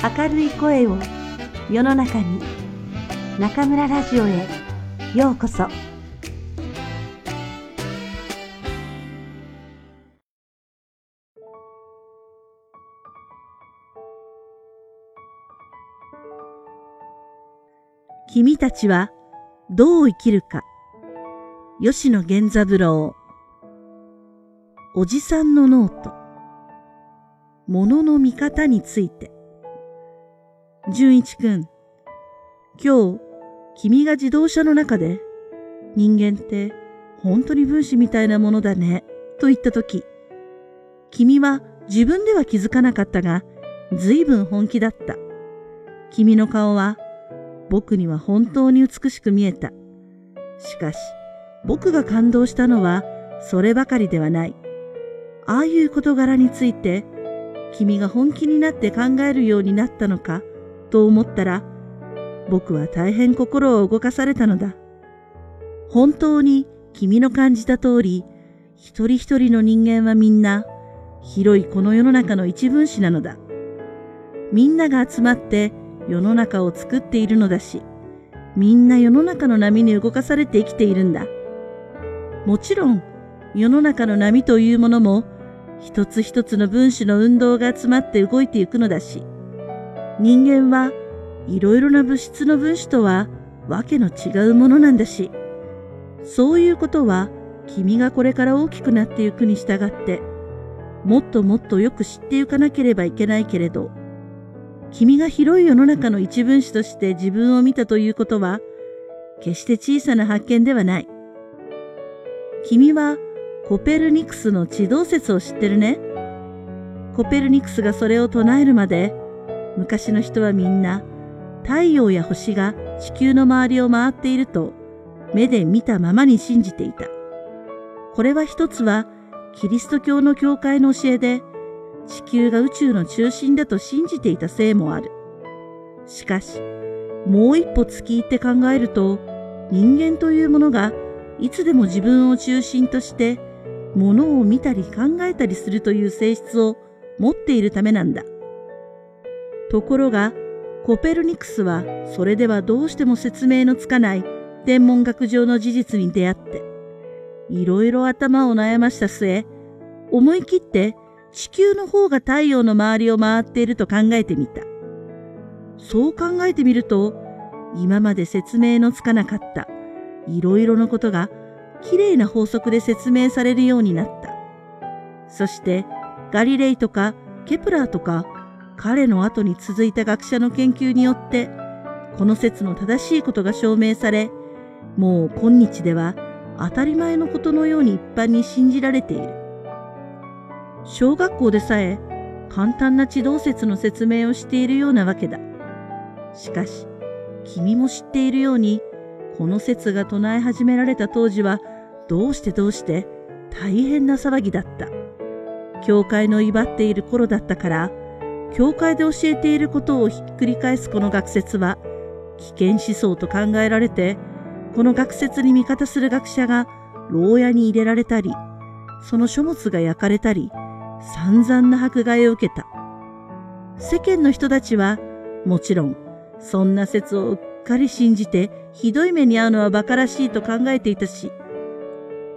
明るい声を世の中に中村ラジオへようこそ。君たちはどう生きるか。吉野源三郎。おじさんのノート。物の見方について。純一くん、今日、君が自動車の中で、人間って本当に分子みたいなものだね、と言ったとき、君は自分では気づかなかったが、随分本気だった。君の顔は、僕には本当に美しく見えた。しかし、僕が感動したのは、そればかりではない。ああいう事柄について、君が本気になって考えるようになったのか、と思ったら、僕は大変心を動かされたのだ。本当に君の感じた通り、一人一人の人間はみんな、広いこの世の中の一分子なのだ。みんなが集まって世の中を作っているのだし、みんな世の中の波に動かされて生きているんだ。もちろん、世の中の波というものも、一つ一つの分子の運動が集まって動いていくのだし、人間はいろいろな物質の分子とはわけの違うものなんだし、そういうことは君がこれから大きくなっていくに従って、もっともっとよく知っていかなければいけないけれど、君が広い世の中の一分子として自分を見たということは、決して小さな発見ではない。君はコペルニクスの地動説を知ってるね。コペルニクスがそれを唱えるまで、昔の人はみんな太陽や星が地球の周りを回っていると目で見たままに信じていた。これは一つはキリスト教の教会の教えで地球が宇宙の中心だと信じていたせいもある。しかし、もう一歩突き入って考えると人間というものがいつでも自分を中心として物を見たり考えたりするという性質を持っているためなんだ。ところが、コペルニクスはそれではどうしても説明のつかない天文学上の事実に出会って、いろいろ頭を悩ました末、思い切って地球の方が太陽の周りを回っていると考えてみた。そう考えてみると、今まで説明のつかなかったいろいろなことが綺麗な法則で説明されるようになった。そして、ガリレイとかケプラーとか彼の後に続いた学者の研究によって、この説の正しいことが証明され、もう今日では当たり前のことのように一般に信じられている。小学校でさえ簡単な地動説の説明をしているようなわけだ。しかし、君も知っているように、この説が唱え始められた当時は、どうしてどうして大変な騒ぎだった。教会の威張っている頃だったから、教会で教えていることをひっくり返すこの学説は、危険思想と考えられて、この学説に味方する学者が牢屋に入れられたり、その書物が焼かれたり、散々な迫害を受けた。世間の人たちは、もちろん、そんな説をうっかり信じて、ひどい目に遭うのは馬鹿らしいと考えていたし、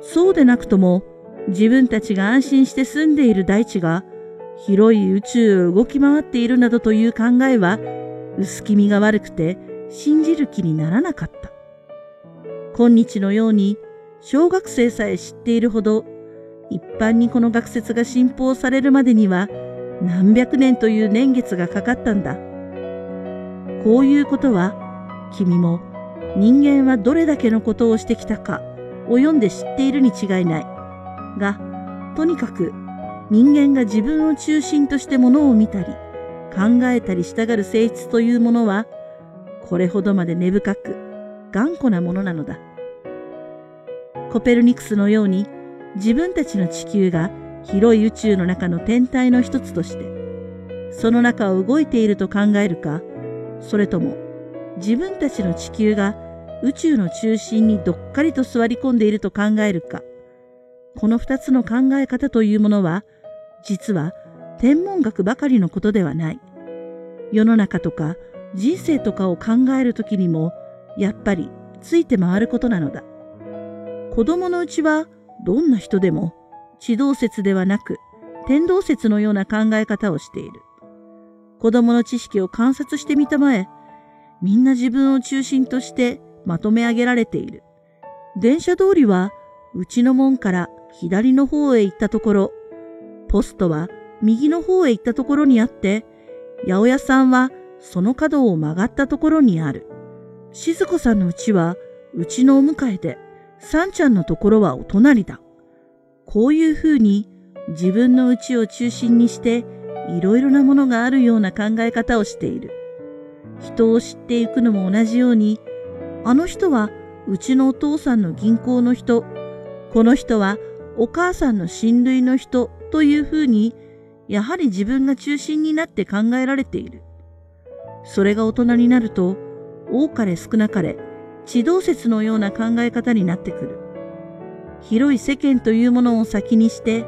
そうでなくとも、自分たちが安心して住んでいる大地が広い宇宙を動き回っているなどという考えは薄気味が悪くて信じる気にならなかった。今日のように小学生さえ知っているほど一般にこの学説が信奉されるまでには何百年という年月がかかったんだ。こういうことは君も人間はどれだけのことをしてきたかを読んで知っているに違いない。が、とにかく人間が自分を中心としてものを見たり、考えたりしたがる性質というものは、これほどまで根深く、頑固なものなのだ。コペルニクスのように、自分たちの地球が広い宇宙の中の天体の一つとして、その中を動いていると考えるか、それとも自分たちの地球が宇宙の中心にどっかりと座り込んでいると考えるか、この二つの考え方というものは、実は天文学ばかりのことではない。世の中とか人生とかを考えるときにもやっぱりついて回ることなのだ。子供のうちはどんな人でも地動説ではなく天動説のような考え方をしている。子供の知識を観察してみたまえ、みんな自分を中心としてまとめ上げられている。電車通りはうちの門から左の方へ行ったところ、ポストは右の方へ行ったところにあって、八百屋さんはその角を曲がったところにある。静子さんのうちはうちのお迎えで、さんちゃんのところはお隣だ。こういうふうに自分の家を中心にしていろいろなものがあるような考え方をしている。人を知っていくのも同じように、あの人はうちのお父さんの銀行の人、この人はお母さんの親類の人というふうに、やはり自分が中心になって考えられている。それが大人になると、多かれ少なかれ、地動説のような考え方になってくる。広い世間というものを先にして、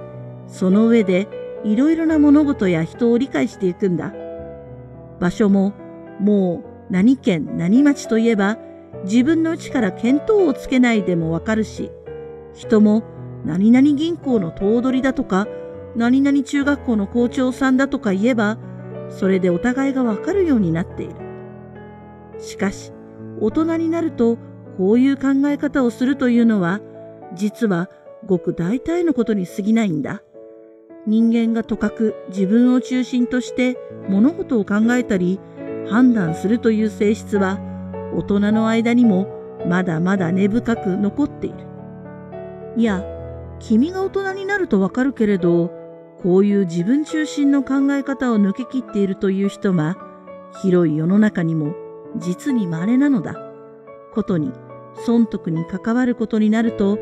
その上でいろいろな物事や人を理解していくんだ。場所も、もう何県何町といえば、自分のうちから見当をつけないでもわかるし、人も何々銀行の頭取だとか、何々中学校の校長さんだとか言えば、それでお互いがわかるようになっている。しかし、大人になると、こういう考え方をするというのは、実はごく大体のことに過ぎないんだ。人間がとかく自分を中心として物事を考えたり判断するという性質は大人の間にもまだまだ根深く残っている。いや、君が大人になるとわかるけれど、こういう自分中心の考え方を抜け切っているという人は、広い世の中にも実に稀なのだ。ことに、損得に関わることになると、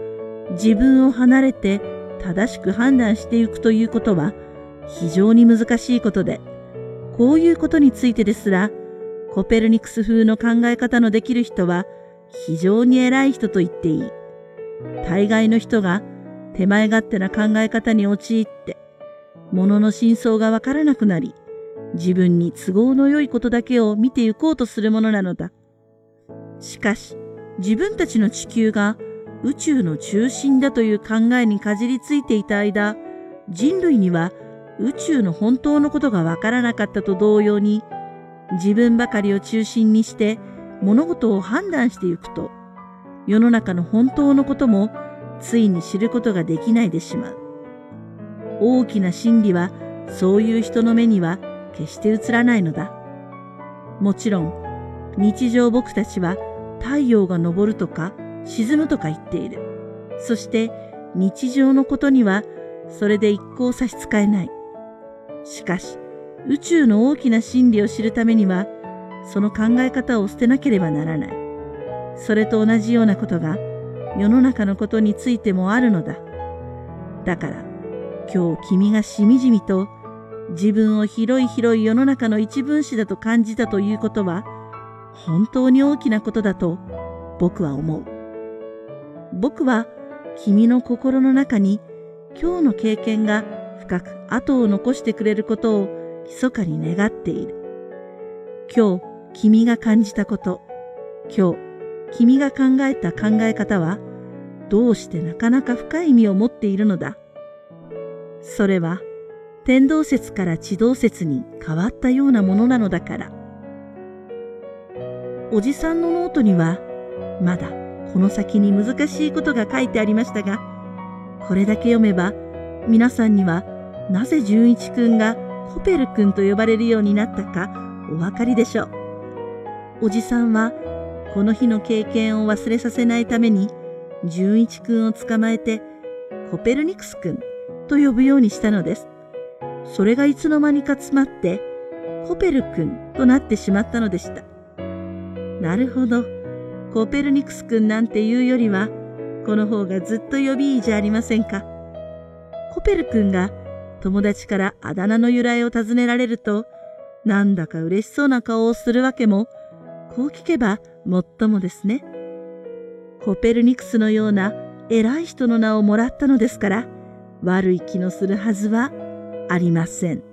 自分を離れて正しく判断していくということは非常に難しいことで、こういうことについてですら、コペルニクス風の考え方のできる人は非常に偉い人と言っていい。大概の人が手前勝手な考え方に陥って、物の真相がわからなくなり、自分に都合の良いことだけを見て行こうとするものなのだ。しかし、自分たちの地球が宇宙の中心だという考えにかじりついていた間、人類には宇宙の本当のことがわからなかったと同様に、自分ばかりを中心にして物事を判断していくと、世の中の本当のこともついに知ることができないでしまう。大きな真理はそういう人の目には決して映らないのだ。もちろん、日常僕たちは太陽が昇るとか沈むとか言っている。そして日常のことにはそれで一向差し支えない。しかし宇宙の大きな真理を知るためにはその考え方を捨てなければならない。それと同じようなことが世の中のことについてもあるのだ。だから今日君がしみじみと自分を広い広い世の中の一分子だと感じたということは本当に大きなことだと僕は思う。僕は君の心の中に今日の経験が深く後を残してくれることを密かに願っている。今日君が感じたこと、今日君が考えた考え方はどうしてなかなか深い意味を持っているのだ。それは天動説から地動説に変わったようなものなのだから。おじさんのノートにはまだこの先に難しいことが書いてありましたが、これだけ読めば、皆さんにはなぜ純一くんがコペルくんと呼ばれるようになったかお分かりでしょう。おじさんは、この日の経験を忘れさせないために、純一くんを捕まえて、コペルニクスくんと呼ぶようにしたのです。それがいつの間にか詰まって、コペルくんとなってしまったのでした。なるほど。コペルニクス君なんていうよりは、この方がずっと呼びいいじゃありませんか。コペル君が友達からあだ名の由来を尋ねられると、なんだか嬉しそうな顔をするわけも、こう聞けばもっともですね。コペルニクスのような偉い人の名をもらったのですから、悪い気のするはずはありません。